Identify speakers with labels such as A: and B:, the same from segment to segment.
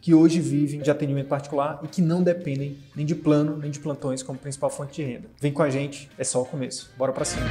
A: que hoje vivem de atendimento particular e que não dependem nem de plano nem de plantões como principal fonte de renda. Vem com a gente, é só o começo. Bora para cima.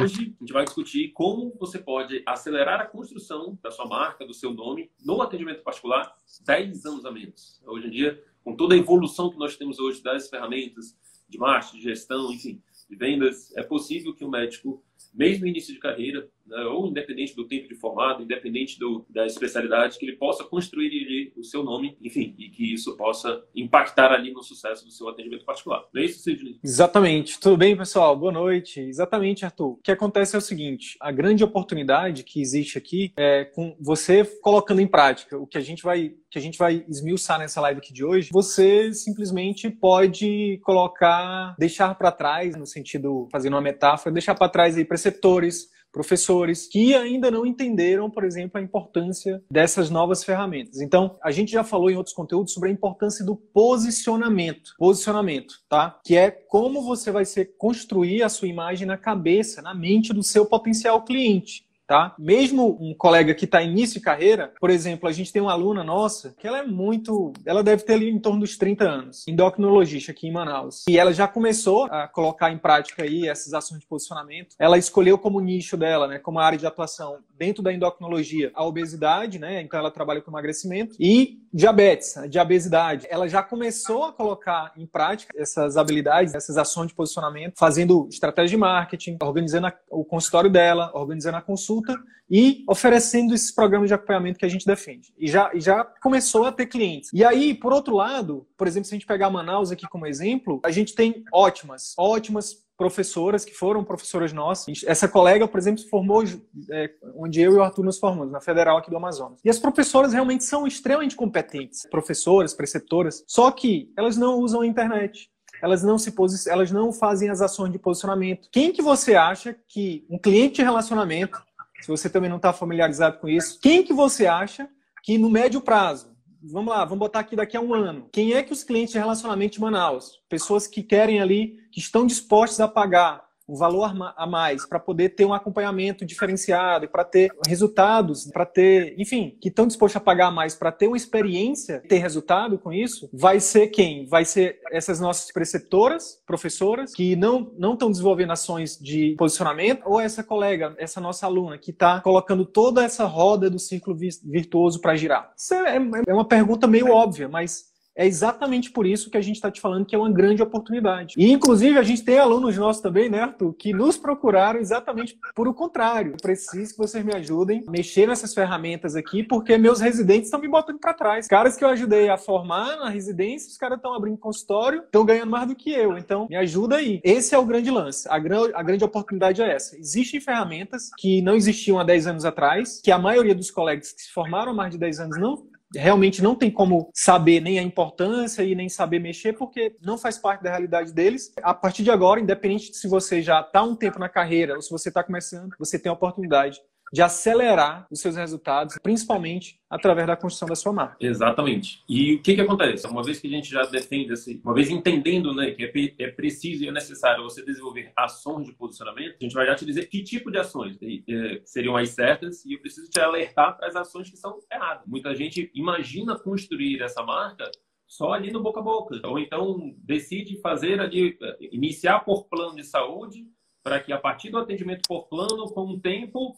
B: Hoje a gente vai discutir como você pode acelerar a construção da sua marca, do seu nome, no atendimento particular 10 anos a menos. Hoje em dia, com toda a evolução que nós temos hoje das ferramentas de marketing, de gestão, enfim, de vendas, é possível que o médico mesmo início de carreira, né, ou independente do tempo de formado, independente do, da especialidade, que ele possa construir ali o seu nome, enfim, e que isso possa impactar ali no sucesso do seu atendimento particular. Não é isso, Sidney?
A: Exatamente. Tudo bem, pessoal? Boa noite. Exatamente, Arthur. O que acontece é o seguinte: a grande oportunidade que existe aqui é com você colocando em prática o que a gente vai que a gente vai esmiuçar nessa live aqui de hoje, você simplesmente pode colocar, deixar para trás, no sentido, fazendo uma metáfora, deixar para trás aí preceptores, professores que ainda não entenderam, por exemplo, a importância dessas novas ferramentas. Então, a gente já falou em outros conteúdos sobre a importância do posicionamento. Posicionamento, tá? Que é como você vai ser construir a sua imagem na cabeça, na mente do seu potencial cliente tá? Mesmo um colega que está início de carreira, por exemplo, a gente tem uma aluna nossa que ela é muito, ela deve ter ali em torno dos 30 anos, endocrinologista aqui em Manaus. E ela já começou a colocar em prática aí essas ações de posicionamento. Ela escolheu como nicho dela, né, como área de atuação dentro da endocrinologia, a obesidade, né? Então ela trabalha com emagrecimento e diabetes, a diabesidade. Ela já começou a colocar em prática essas habilidades, essas ações de posicionamento, fazendo estratégia de marketing, organizando a, o consultório dela, organizando a consulta consulta e oferecendo esses programas de acompanhamento que a gente defende. E já, já começou a ter clientes. E aí, por outro lado, por exemplo, se a gente pegar Manaus aqui como exemplo, a gente tem ótimas, ótimas professoras que foram professoras nossas. Essa colega, por exemplo, se formou é, onde eu e o Arthur nos formamos, na Federal aqui do Amazonas. E as professoras realmente são extremamente competentes, professoras, preceptoras, só que elas não usam a internet elas não se elas não fazem as ações de posicionamento. Quem que você acha que um cliente de relacionamento se você também não está familiarizado com isso, quem que você acha que no médio prazo, vamos lá, vamos botar aqui daqui a um ano, quem é que os clientes de relacionamento de Manaus, pessoas que querem ali, que estão dispostos a pagar um valor a mais para poder ter um acompanhamento diferenciado, para ter resultados, para ter, enfim, que estão dispostos a pagar mais para ter uma experiência, ter resultado com isso, vai ser quem? Vai ser essas nossas preceptoras, professoras, que não não estão desenvolvendo ações de posicionamento, ou essa colega, essa nossa aluna que está colocando toda essa roda do círculo virtuoso para girar? Isso é, é uma pergunta meio óbvia, mas é exatamente por isso que a gente está te falando que é uma grande oportunidade. E, inclusive, a gente tem alunos nossos também, né, Arthur, que nos procuraram exatamente por o contrário. Eu preciso que vocês me ajudem a mexer nessas ferramentas aqui, porque meus residentes estão me botando para trás. Caras que eu ajudei a formar na residência, os caras estão abrindo consultório, estão ganhando mais do que eu. Então, me ajuda aí. Esse é o grande lance. A, a grande oportunidade é essa. Existem ferramentas que não existiam há 10 anos atrás, que a maioria dos colegas que se formaram há mais de 10 anos não realmente não tem como saber nem a importância e nem saber mexer, porque não faz parte da realidade deles. A partir de agora, independente de se você já está um tempo na carreira ou se você está começando, você tem a oportunidade de acelerar os seus resultados, principalmente através da construção da sua marca.
B: Exatamente. E o que, que acontece? Uma vez que a gente já defende, assim, uma vez entendendo né, que é, é preciso e é necessário você desenvolver ações de posicionamento, a gente vai já te dizer que tipo de ações é, seriam as certas e eu preciso te alertar para as ações que são erradas. Muita gente imagina construir essa marca só ali no boca a boca. Ou então decide fazer ali, é, iniciar por plano de saúde, para que a partir do atendimento por plano, com o tempo,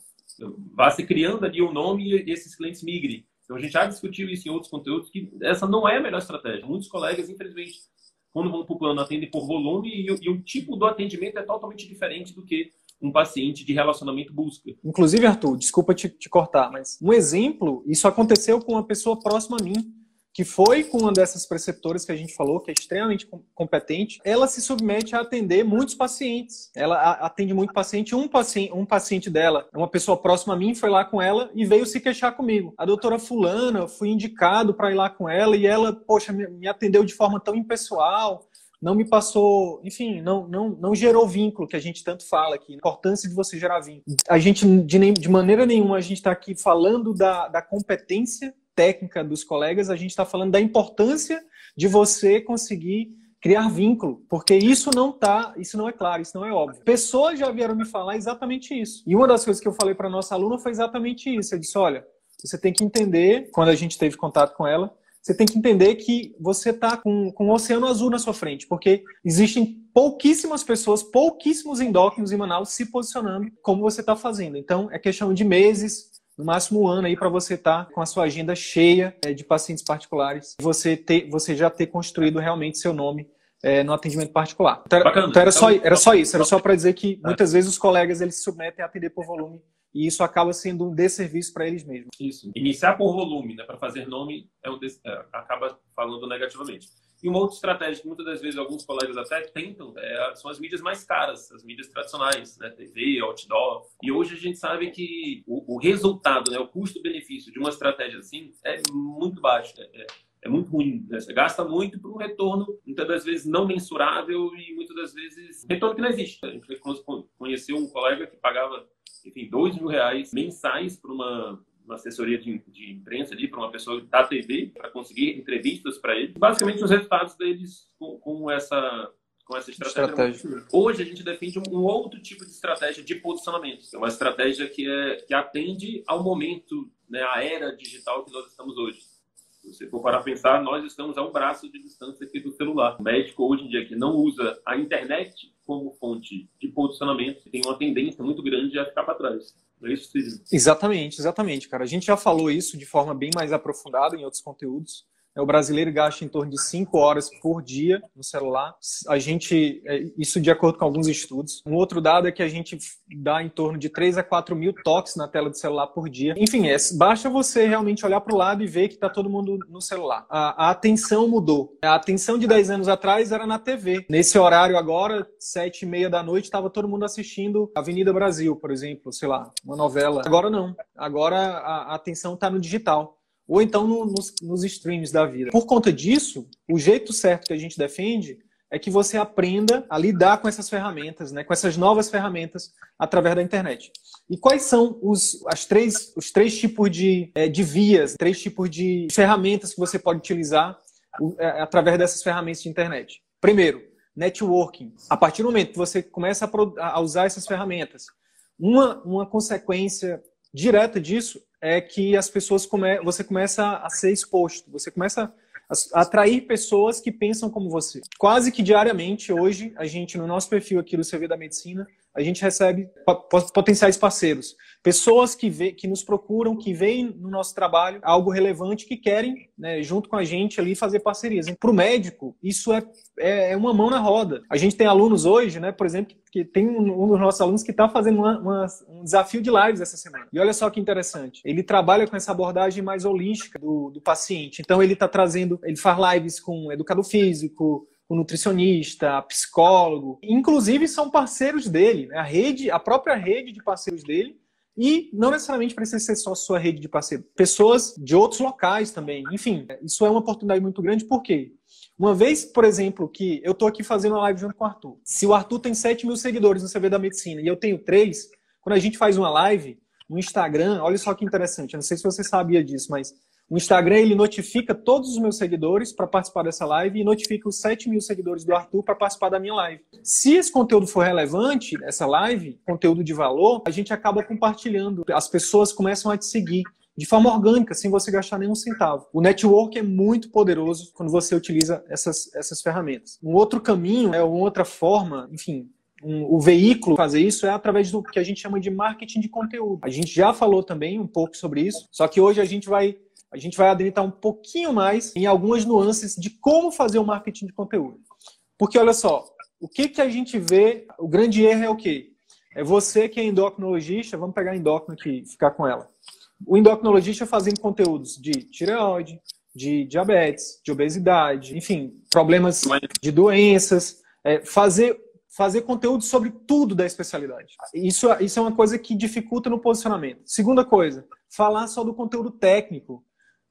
B: vá se criando ali o um nome e esses clientes migrem. Então a gente já discutiu isso em outros conteúdos, que essa não é a melhor estratégia. Muitos colegas, infelizmente, quando vão para o plano, atendem por volume e, e o tipo do atendimento é totalmente diferente do que um paciente de relacionamento busca.
A: Inclusive, Arthur, desculpa te, te cortar, mas um exemplo, isso aconteceu com uma pessoa próxima a mim que foi com uma dessas preceptoras que a gente falou, que é extremamente competente, ela se submete a atender muitos pacientes. Ela atende muito paciente. Um paciente, um paciente dela, uma pessoa próxima a mim, foi lá com ela e veio se queixar comigo. A doutora fulana, fui indicado para ir lá com ela e ela, poxa, me atendeu de forma tão impessoal não me passou, enfim, não, não, não gerou vínculo, que a gente tanto fala aqui, a importância de você gerar vínculo. A gente, de, nem, de maneira nenhuma, a gente está aqui falando da, da competência técnica dos colegas, a gente está falando da importância de você conseguir criar vínculo, porque isso não tá, isso não é claro, isso não é óbvio. Pessoas já vieram me falar exatamente isso. E uma das coisas que eu falei para nossa aluna foi exatamente isso. Eu disse, olha, você tem que entender, quando a gente teve contato com ela, você tem que entender que você está com, com um oceano azul na sua frente, porque existem pouquíssimas pessoas, pouquíssimos endócrinos em Manaus se posicionando como você está fazendo. Então, é questão de meses, no máximo um ano aí para você estar tá com a sua agenda cheia é, de pacientes particulares, você ter, você já ter construído realmente seu nome é, no atendimento particular. Então, Bacana. então era só, então, era só isso, era só para dizer que é. muitas vezes os colegas eles se submetem a atender por volume e isso acaba sendo um desserviço para eles mesmos.
B: Isso. Iniciar por volume, né, para fazer nome, é um des... é, acaba falando negativamente. E uma outra estratégia que muitas das vezes alguns colegas até tentam é, são as mídias mais caras, as mídias tradicionais, né? TV, outdoor. E hoje a gente sabe que o, o resultado, né? o custo-benefício de uma estratégia assim é muito baixo. Né? É, é muito ruim. Né? Você gasta muito por um retorno, muitas das vezes não mensurável e muitas das vezes retorno que não existe. A gente conheceu um colega que pagava, enfim, dois mil reais mensais para uma uma assessoria de, de imprensa ali para uma pessoa da TV para conseguir entrevistas para ele. Basicamente os resultados deles com, com essa com essa estratégia. estratégia. Hoje a gente defende um outro tipo de estratégia de posicionamento. É uma estratégia que, é, que atende ao momento, né, à era digital que nós estamos hoje. Se você for para pensar, nós estamos a um braço de distância aqui do celular. O médico hoje em dia que não usa a internet como fonte de posicionamento tem uma tendência muito grande a ficar para trás. É isso,
A: Exatamente, exatamente, cara. A gente já falou isso de forma bem mais aprofundada em outros conteúdos. É, o brasileiro gasta em torno de 5 horas por dia no celular. A gente, é, isso de acordo com alguns estudos. Um outro dado é que a gente dá em torno de 3 a 4 mil toques na tela do celular por dia. Enfim, é, basta você realmente olhar para o lado e ver que está todo mundo no celular. A, a, atenção mudou. A atenção de 10 anos atrás era na TV. Nesse horário agora, 7 e meia da noite, estava todo mundo assistindo Avenida Brasil, por exemplo, sei lá, uma novela. Agora não. Agora a, a atenção está no digital ou então no, nos, nos streams da vida. Por conta disso, o jeito certo que a gente defende é que você aprenda a lidar com essas ferramentas, né, com essas novas ferramentas através da internet. E quais são os, as três, os três tipos de, é, de vias, três tipos de ferramentas que você pode utilizar é, através dessas ferramentas de internet? Primeiro, networking. A partir do momento que você começa a, a usar essas ferramentas, uma, uma consequência direta disso é que as pessoas come... você começa a ser exposto, você começa a atrair pessoas que pensam como você. Quase que diariamente hoje a gente no nosso perfil aqui do CV da Medicina a gente recebe potenciais parceiros, pessoas que, vê, que nos procuram, que veem no nosso trabalho algo relevante, que querem, né, junto com a gente ali, fazer parcerias. Para o médico, isso é, é, é, uma mão na roda. A gente tem alunos hoje, né, por exemplo, que tem um, um dos nossos alunos que está fazendo uma, uma, um desafio de lives essa semana. E olha só que interessante, ele trabalha com essa abordagem mais holística do, do paciente. Então ele está trazendo, ele faz lives com educador físico, o nutricionista, psicólogo, inclusive são parceiros dele, né? a rede, a própria rede de parceiros dele, e não necessariamente precisa ser só sua rede de parceiros, pessoas de outros locais também. Enfim, isso é uma oportunidade muito grande, por quê? Uma vez, por exemplo, que eu estou aqui fazendo uma live junto com o Arthur. Se o Arthur tem 7 mil seguidores no CV da Medicina e eu tenho 3, quando a gente faz uma live no Instagram, olha só que interessante, eu não sei se você sabia disso, mas o Instagram ele notifica todos os meus seguidores para participar dessa live e notifica os 7 mil seguidores do Arthur para participar da minha live. Se esse conteúdo for relevante, essa live, conteúdo de valor, a gente acaba compartilhando. As pessoas começam a te seguir de forma orgânica, sem você gastar nenhum centavo. O network é muito poderoso quando você utiliza essas, essas ferramentas. Um outro caminho, é uma outra forma, enfim, um, o veículo fazer isso é através do que a gente chama de marketing de conteúdo. A gente já falou também um pouco sobre isso, só que hoje a gente vai a gente vai adentrar um pouquinho mais em algumas nuances de como fazer o marketing de conteúdo. Porque olha só, o que, que a gente vê, o grande erro é o quê? é você que é endocrinologista, vamos pegar a endócrino aqui ficar com ela. O endocrinologista fazendo conteúdos de tireoide, de diabetes, de obesidade, enfim, problemas de doenças, é, fazer fazer conteúdo sobre tudo da especialidade. Isso, isso é uma coisa que dificulta no posicionamento. Segunda coisa, falar só do conteúdo técnico.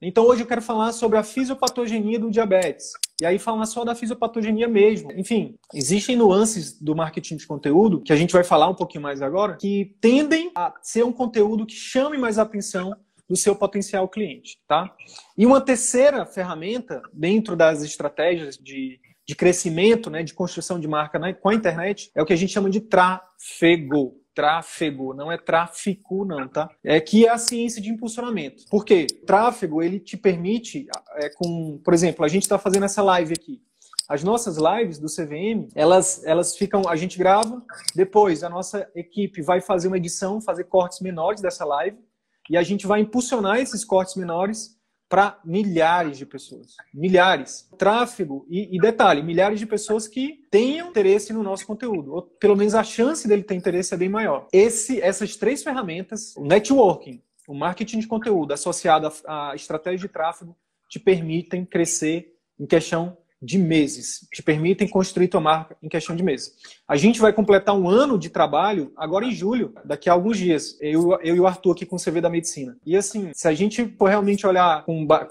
A: Então hoje eu quero falar sobre a fisiopatogenia do diabetes. E aí falar só da fisiopatogenia mesmo. Enfim, existem nuances do marketing de conteúdo, que a gente vai falar um pouquinho mais agora, que tendem a ser um conteúdo que chame mais atenção do seu potencial cliente, tá? E uma terceira ferramenta dentro das estratégias de, de crescimento, né, de construção de marca né, com a internet, é o que a gente chama de tráfego tráfego, não é tráfico, não, tá? É que é a ciência de impulsionamento. Por quê? Tráfego, ele te permite, é, com, por exemplo, a gente está fazendo essa live aqui. As nossas lives do CVM, elas, elas ficam, a gente grava, depois a nossa equipe vai fazer uma edição, fazer cortes menores dessa live, e a gente vai impulsionar esses cortes menores para milhares de pessoas. Milhares. Tráfego, e, e, detalhe, milhares de pessoas que tenham interesse no nosso conteúdo. Ou pelo menos a chance dele ter interesse é bem maior. Esse, essas três ferramentas, o networking, o marketing de conteúdo associado à estratégia de tráfego, te permitem crescer em questão de meses, te permitem construir tua marca em questão de meses. A gente vai completar um ano de trabalho agora em julho, daqui a alguns dias. Eu, eu e o Arthur aqui com o CV da medicina. E assim, se a gente for realmente olhar,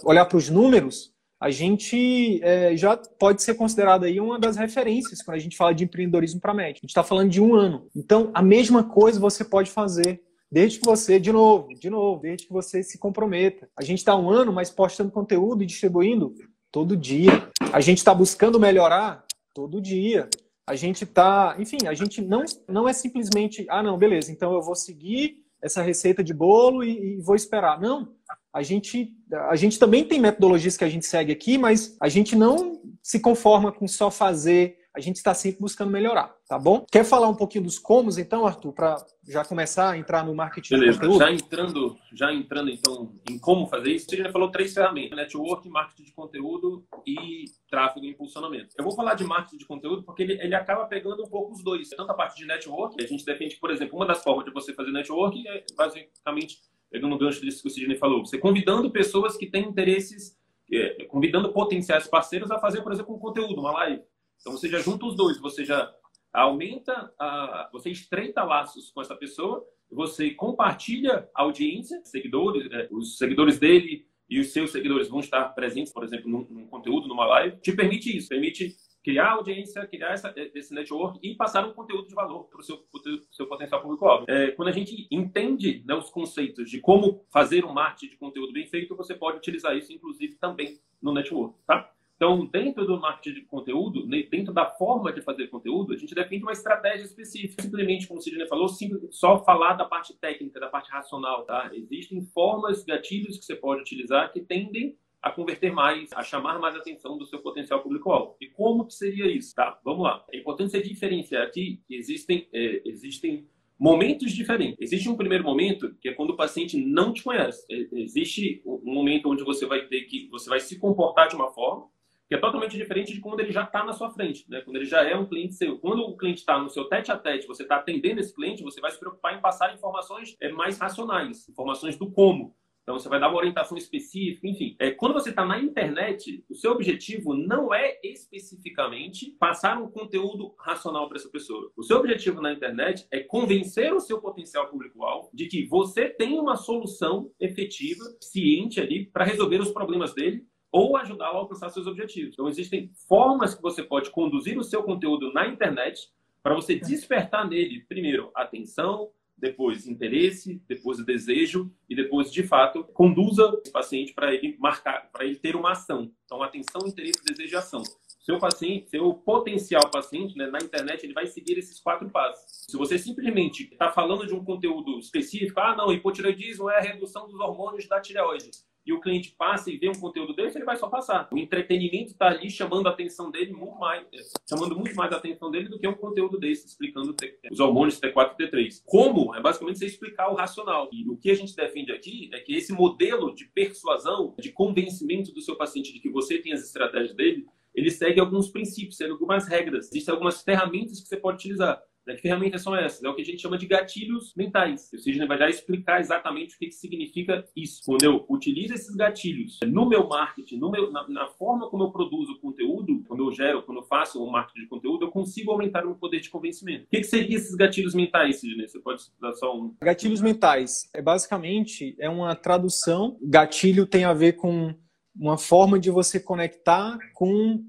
A: olhar para os números, a gente é, já pode ser considerado aí uma das referências quando a gente fala de empreendedorismo para médico. A gente está falando de um ano. Então, a mesma coisa você pode fazer desde que você, de novo, de novo, desde que você se comprometa. A gente está um ano, mas postando conteúdo e distribuindo todo dia. A gente está buscando melhorar todo dia. A gente está, enfim, a gente não, não é simplesmente, ah, não, beleza, então eu vou seguir essa receita de bolo e, e vou esperar. Não, a gente, a gente também tem metodologias que a gente segue aqui, mas a gente não se conforma com só fazer a gente está sempre buscando melhorar, tá bom? Quer falar um pouquinho dos comos, então, Arthur, para já começar a entrar no marketing
B: Beleza. de conteúdo? Já entrando, já entrando, então, em como fazer isso, você já falou três ferramentas, network, marketing de conteúdo e tráfego e impulsionamento. Eu vou falar de marketing de conteúdo porque ele, ele acaba pegando um pouco os dois. Tanto a parte de network, a gente defende, por exemplo, uma das formas de você fazer network é basicamente, pegando o gancho disso que o Sidney falou, você convidando pessoas que têm interesses, é, convidando potenciais parceiros a fazer, por exemplo, um conteúdo, uma live então você já junta os dois, você já aumenta, a, você estreita laços com essa pessoa, você compartilha a audiência, seguidores, né, os seguidores dele e os seus seguidores vão estar presentes, por exemplo, num, num conteúdo, numa live, te permite isso, permite criar audiência, criar essa, esse network e passar um conteúdo de valor para o seu, seu potencial público-alvo. É, quando a gente entende né, os conceitos de como fazer um marketing de conteúdo bem feito, você pode utilizar isso, inclusive, também no network, tá? Então, dentro do marketing de conteúdo, dentro da forma de fazer conteúdo, a gente defende uma estratégia específica. Simplesmente, como o Sidney falou, só falar da parte técnica, da parte racional, tá? Existem formas, gatilhos que você pode utilizar que tendem a converter mais, a chamar mais atenção do seu potencial público-alvo. E como que seria isso? Tá, vamos lá. É importante você diferenciar aqui que existem, é, existem momentos diferentes. Existe um primeiro momento que é quando o paciente não te conhece. É, existe um momento onde você vai ter que, você vai se comportar de uma forma, que é totalmente diferente de quando ele já está na sua frente, né? quando ele já é um cliente seu. Quando o cliente está no seu tete a tete, você está atendendo esse cliente, você vai se preocupar em passar informações é, mais racionais, informações do como. Então você vai dar uma orientação específica, enfim. É, quando você está na internet, o seu objetivo não é especificamente passar um conteúdo racional para essa pessoa. O seu objetivo na internet é convencer o seu potencial público-alvo de que você tem uma solução efetiva, ciente ali, para resolver os problemas dele ou ajudá-lo a alcançar seus objetivos. Então, existem formas que você pode conduzir o seu conteúdo na internet para você despertar nele, primeiro, atenção, depois interesse, depois desejo e depois, de fato, conduza esse paciente para ele marcar, para ele ter uma ação. Então, atenção, interesse, desejo e ação. Seu paciente, seu potencial paciente, né, na internet, ele vai seguir esses quatro passos. Se você simplesmente está falando de um conteúdo específico, ah, não, hipotireoidismo é a redução dos hormônios da tireoide e o cliente passa e vê um conteúdo desse, ele vai só passar. O entretenimento está ali chamando a atenção dele muito mais, é, chamando muito mais a atenção dele do que um conteúdo desse, explicando os hormônios T4 e T3. Como? É basicamente você explicar o racional. E o que a gente defende aqui é que esse modelo de persuasão, de convencimento do seu paciente de que você tem as estratégias dele, ele segue alguns princípios, algumas regras, existem algumas ferramentas que você pode utilizar. Né? Que ferramentas são essas? É o que a gente chama de gatilhos mentais. O Sidney vai já explicar exatamente o que, que significa isso. Quando eu utilizo esses gatilhos no meu marketing, no meu, na, na, forma como eu produzo conteúdo, quando eu gero, quando eu faço o marketing de conteúdo, eu consigo aumentar o meu poder de convencimento. O que, que seriam esses gatilhos mentais, Sidney? Você pode dar só um.
A: Gatilhos mentais é basicamente é uma tradução. Gatilho tem a ver com uma forma de você conectar com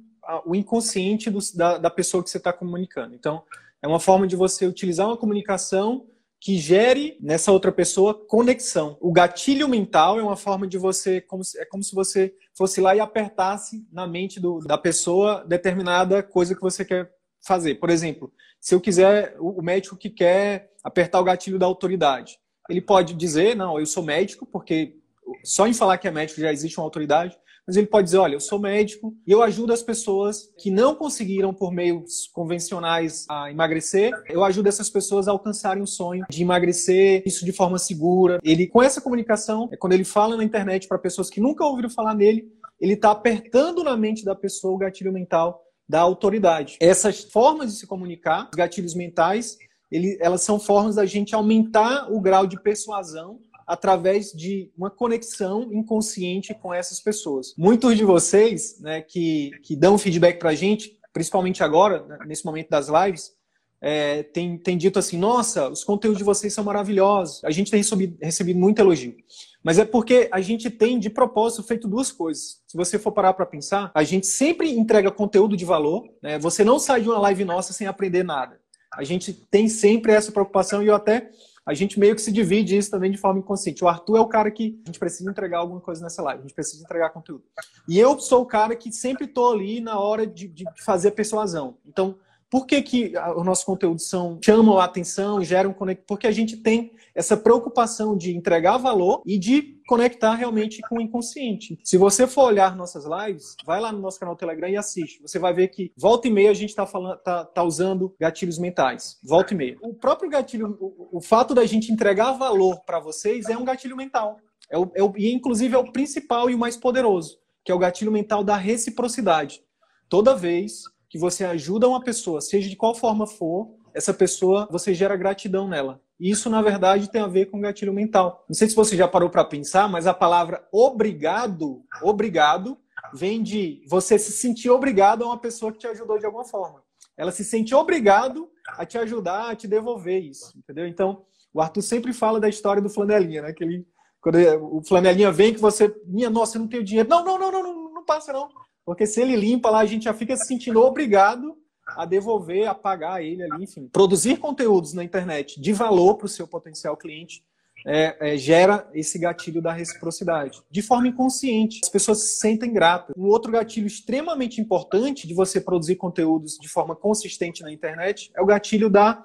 A: o inconsciente do, da, da pessoa que você está comunicando. Então, é uma forma de você utilizar uma comunicação que gere nessa outra pessoa conexão. O gatilho mental é uma forma de você, como se, é como se você fosse lá e apertasse na mente do, da pessoa determinada coisa que você quer fazer. Por exemplo, se eu quiser, o médico que quer apertar o gatilho da autoridade, ele pode dizer, não, eu sou médico, porque só em falar que é médico já existe uma autoridade mas ele pode dizer: olha, eu sou médico e eu ajudo as pessoas que não conseguiram por meios convencionais a emagrecer, eu ajudo essas pessoas a alcançarem o sonho de emagrecer, isso de forma segura. Ele, com essa comunicação, é quando ele fala na internet para pessoas que nunca ouviram falar nele, ele está apertando na mente da pessoa o gatilho mental da autoridade. Essas formas de se comunicar, os gatilhos mentais, ele, elas são formas da gente aumentar o grau de persuasão através de uma conexão inconsciente com essas pessoas. Muitos de vocês, né, que, que dão feedback para a gente, principalmente agora, né, nesse momento das lives, é, tem, tem dito assim: nossa, os conteúdos de vocês são maravilhosos. A gente tem recebido, recebido muito elogio. Mas é porque a gente tem, de propósito, feito duas coisas. Se você for parar para pensar, a gente sempre entrega conteúdo de valor. Né? Você não sai de uma live nossa sem aprender nada. A gente tem sempre essa preocupação e eu até a gente meio que se divide isso também de forma inconsciente. O Arthur é o cara que a gente precisa entregar alguma coisa nessa live, a gente precisa entregar conteúdo. E eu sou o cara que sempre estou ali na hora de, de fazer persuasão. Então, por que, que os nossos conteúdos são, chamam a atenção, geram conexão? Porque a gente tem essa preocupação de entregar valor e de conectar realmente com o inconsciente. Se você for olhar nossas lives, vai lá no nosso canal Telegram e assiste. Você vai ver que volta e meia a gente está tá, tá, usando gatilhos mentais. Volta e meia. O próprio gatilho, o, o fato da gente entregar valor para vocês é um gatilho mental. É o, é o, e inclusive é o principal e o mais poderoso, que é o gatilho mental da reciprocidade. Toda vez que você ajuda uma pessoa, seja de qual forma for, essa pessoa, você gera gratidão nela. E isso, na verdade, tem a ver com gatilho mental. Não sei se você já parou para pensar, mas a palavra obrigado, obrigado, vem de você se sentir obrigado a uma pessoa que te ajudou de alguma forma. Ela se sente obrigado a te ajudar, a te devolver isso, entendeu? Então, o Arthur sempre fala da história do flanelinha, né? Que ele, quando o flanelinha vem que você, minha nossa, eu não tenho dinheiro. Não, não, não, não, não, não passa não. Porque se ele limpa lá, a gente já fica se sentindo obrigado a devolver, a pagar ele ali, enfim. Produzir conteúdos na internet de valor para o seu potencial cliente é, é, gera esse gatilho da reciprocidade, de forma inconsciente. As pessoas se sentem gratas. Um outro gatilho extremamente importante de você produzir conteúdos de forma consistente na internet é o gatilho da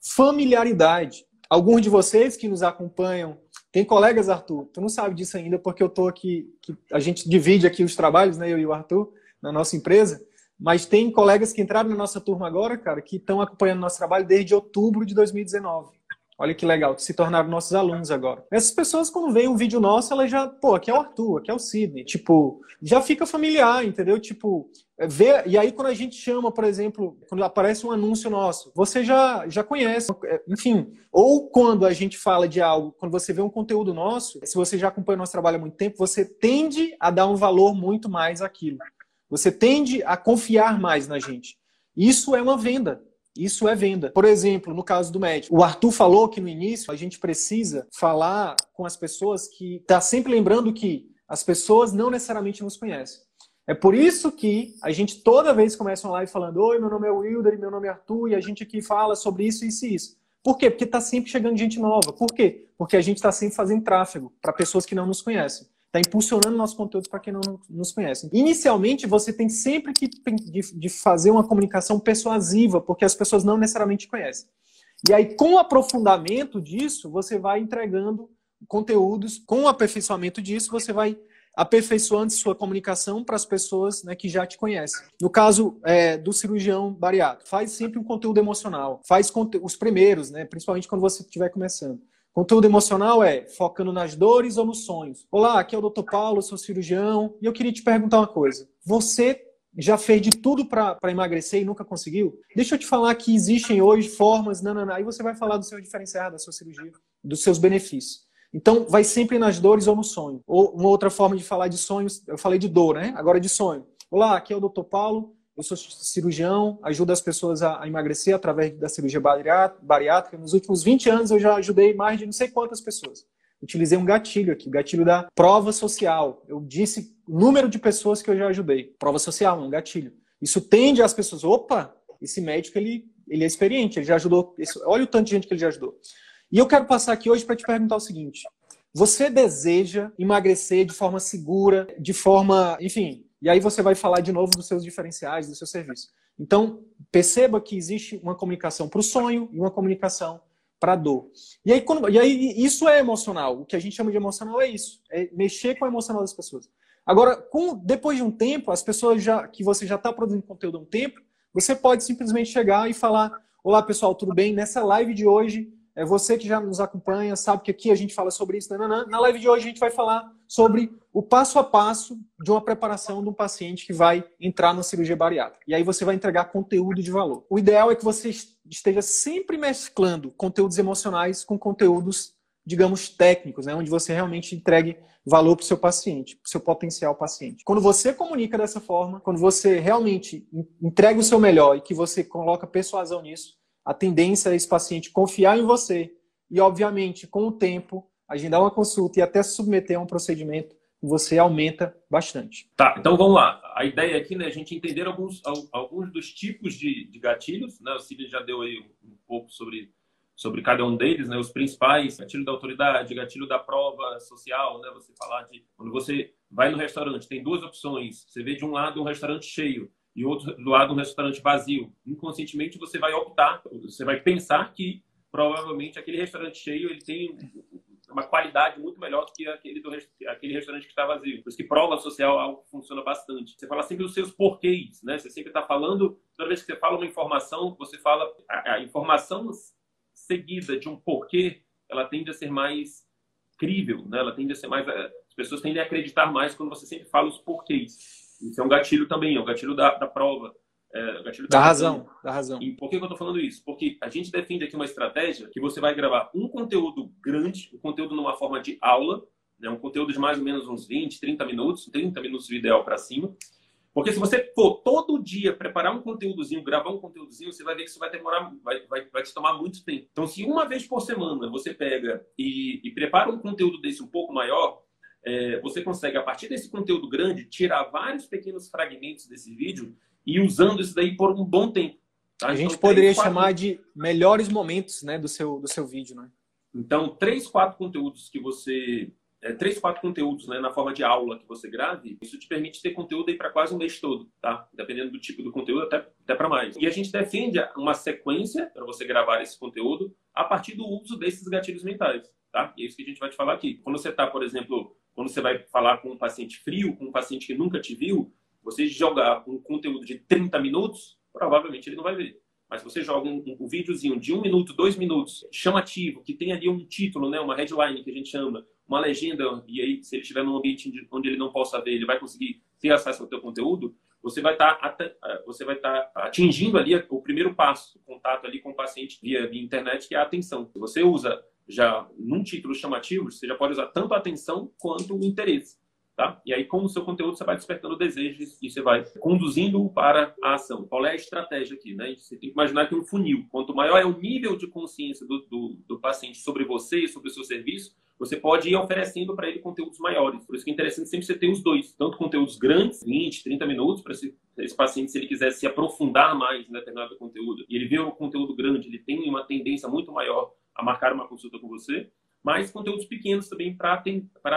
A: familiaridade. Alguns de vocês que nos acompanham tem colegas, Arthur, tu não sabe disso ainda, porque eu tô aqui, a gente divide aqui os trabalhos, né, eu e o Arthur, na nossa empresa, mas tem colegas que entraram na nossa turma agora, cara, que estão acompanhando nosso trabalho desde outubro de 2019. Olha que legal, se tornaram nossos alunos agora. Essas pessoas, quando veem um vídeo nosso, elas já, pô, aqui é o Arthur, aqui é o Sidney. Tipo, já fica familiar, entendeu? Tipo, é, vê, e aí quando a gente chama, por exemplo, quando aparece um anúncio nosso, você já, já conhece, é, enfim. Ou quando a gente fala de algo, quando você vê um conteúdo nosso, se você já acompanha o nosso trabalho há muito tempo, você tende a dar um valor muito mais àquilo. Você tende a confiar mais na gente. Isso é uma venda. Isso é venda. Por exemplo, no caso do médico, o Arthur falou que no início a gente precisa falar com as pessoas que tá sempre lembrando que as pessoas não necessariamente nos conhecem. É por isso que a gente toda vez começa uma live falando: Oi, meu nome é Wilder meu nome é Arthur, e a gente aqui fala sobre isso, isso e isso. Por quê? Porque está sempre chegando gente nova. Por quê? Porque a gente está sempre fazendo tráfego para pessoas que não nos conhecem está impulsionando nossos conteúdos para quem não nos conhece. Inicialmente, você tem sempre que de, de fazer uma comunicação persuasiva, porque as pessoas não necessariamente conhecem. E aí, com o aprofundamento disso, você vai entregando conteúdos. Com o aperfeiçoamento disso, você vai aperfeiçoando sua comunicação para as pessoas né, que já te conhecem. No caso é, do cirurgião bariátrico, faz sempre um conteúdo emocional. Faz os primeiros, né, principalmente quando você estiver começando. Conteúdo emocional é focando nas dores ou nos sonhos. Olá, aqui é o Dr. Paulo, sou cirurgião, e eu queria te perguntar uma coisa. Você já fez de tudo para emagrecer e nunca conseguiu? Deixa eu te falar que existem hoje formas, não. aí você vai falar do seu diferencial, da sua cirurgia, dos seus benefícios. Então, vai sempre nas dores ou no sonho. Ou uma outra forma de falar de sonhos, eu falei de dor, né? Agora de sonho. Olá, aqui é o Dr. Paulo, eu sou cirurgião, ajudo as pessoas a, emagrecer através da cirurgia bariátrica. Nos últimos 20 anos eu já ajudei mais de não sei quantas pessoas. Utilizei um gatilho aqui, o gatilho da prova social. Eu disse o número de pessoas que eu já ajudei. Prova social, um gatilho. Isso tende às pessoas, opa, esse médico ele, ele é experiente, ele já ajudou. Olha o tanto de gente que ele já ajudou. E eu quero passar aqui hoje para te perguntar o seguinte: você deseja emagrecer de forma segura, de forma, enfim, e aí você vai falar de novo dos seus diferenciais, do seu serviço. Então, perceba que existe uma comunicação para o sonho e uma comunicação para a dor. E aí, quando, e aí, isso é emocional. O que a gente chama de emocional é isso, é mexer com o emocional das pessoas. Agora, com, depois de um tempo, as pessoas já que você já está produzindo conteúdo há um tempo, você pode simplesmente chegar e falar: Olá, pessoal, tudo bem? Nessa live de hoje é você que já nos acompanha, sabe que aqui a gente fala sobre isso. Nananã. Na live de hoje a gente vai falar sobre o passo a passo de uma preparação de um paciente que vai entrar na cirurgia bariátrica. E aí você vai entregar conteúdo de valor. O ideal é que você esteja sempre mesclando conteúdos emocionais com conteúdos, digamos, técnicos, né? onde você realmente entregue valor para o seu paciente, para o seu potencial paciente. Quando você comunica dessa forma, quando você realmente entrega o seu melhor e que você coloca persuasão nisso, a tendência é esse paciente confiar em você e, obviamente, com o tempo, agendar uma consulta e até submeter a um procedimento, você aumenta bastante.
B: Tá, então vamos lá. A ideia aqui né, é a gente entender alguns, alguns dos tipos de, de gatilhos. Né? O Cid já deu aí um pouco sobre, sobre cada um deles, né? os principais, gatilho da autoridade, gatilho da prova social, né? você falar de... Quando você vai no restaurante, tem duas opções. Você vê de um lado um restaurante cheio, e outro do lado um restaurante vazio. Inconscientemente você vai optar, você vai pensar que provavelmente aquele restaurante cheio ele tem uma qualidade muito melhor do que aquele, do, aquele restaurante que está vazio. Por isso que prova social é algo que funciona bastante. Você fala sempre os seus porquês, né? Você sempre está falando, toda vez que você fala uma informação, você fala a, a informação seguida de um porquê, ela tende a ser mais crível, né? Ela tende a ser mais as pessoas tendem a acreditar mais quando você sempre fala os porquês. Isso é um gatilho também, é um gatilho da, da prova. É, gatilho
A: da, da razão, da razão.
B: E por que eu estou falando isso? Porque a gente defende aqui uma estratégia que você vai gravar um conteúdo grande, um conteúdo numa forma de aula, né, um conteúdo de mais ou menos uns 20, 30 minutos, 30 minutos o ideal para cima. Porque se você for todo dia preparar um conteúdozinho, gravar um conteúdozinho, você vai ver que isso vai demorar, vai, vai, vai te tomar muito tempo. Então, se uma vez por semana você pega e, e prepara um conteúdo desse um pouco maior, é, você consegue, a partir desse conteúdo grande, tirar vários pequenos fragmentos desse vídeo e usando isso daí por um bom tempo.
A: Tá? A gente então, poderia quatro... chamar de melhores momentos né, do, seu, do seu vídeo, né?
B: Então, três, quatro conteúdos que você. É, três, quatro conteúdos né, na forma de aula que você grave, isso te permite ter conteúdo aí para quase um mês todo, tá? Dependendo do tipo do conteúdo, até, até para mais. E a gente defende uma sequência para você gravar esse conteúdo a partir do uso desses gatilhos mentais, tá? E é isso que a gente vai te falar aqui. Quando você está, por exemplo, quando você vai falar com um paciente frio, com um paciente que nunca te viu, você jogar um conteúdo de 30 minutos, provavelmente ele não vai ver. Mas você joga um, um, um videozinho de um minuto, dois minutos, chamativo, que tem ali um título, né, uma headline que a gente chama, uma legenda, e aí se ele estiver num ambiente onde ele não possa ver, ele vai conseguir ter acesso ao teu conteúdo, você vai estar tá, você vai estar tá atingindo ali o primeiro passo, o contato ali com o paciente via, via internet, que é a atenção. Se você usa já num título chamativo, você já pode usar tanto a atenção quanto o interesse. Tá? E aí, com o seu conteúdo, você vai despertando desejos e você vai conduzindo para a ação. Qual é a estratégia aqui? Né? Você tem que imaginar que um funil. Quanto maior é o nível de consciência do, do, do paciente sobre você e sobre o seu serviço, você pode ir oferecendo para ele conteúdos maiores. Por isso que é interessante sempre você ter os dois. Tanto conteúdos grandes, 20, 30 minutos, para esse, esse, paciente, se ele quiser se aprofundar mais em determinado conteúdo, e ele vê um conteúdo grande, ele tem uma tendência muito maior a marcar uma consulta com você, mas conteúdos pequenos também para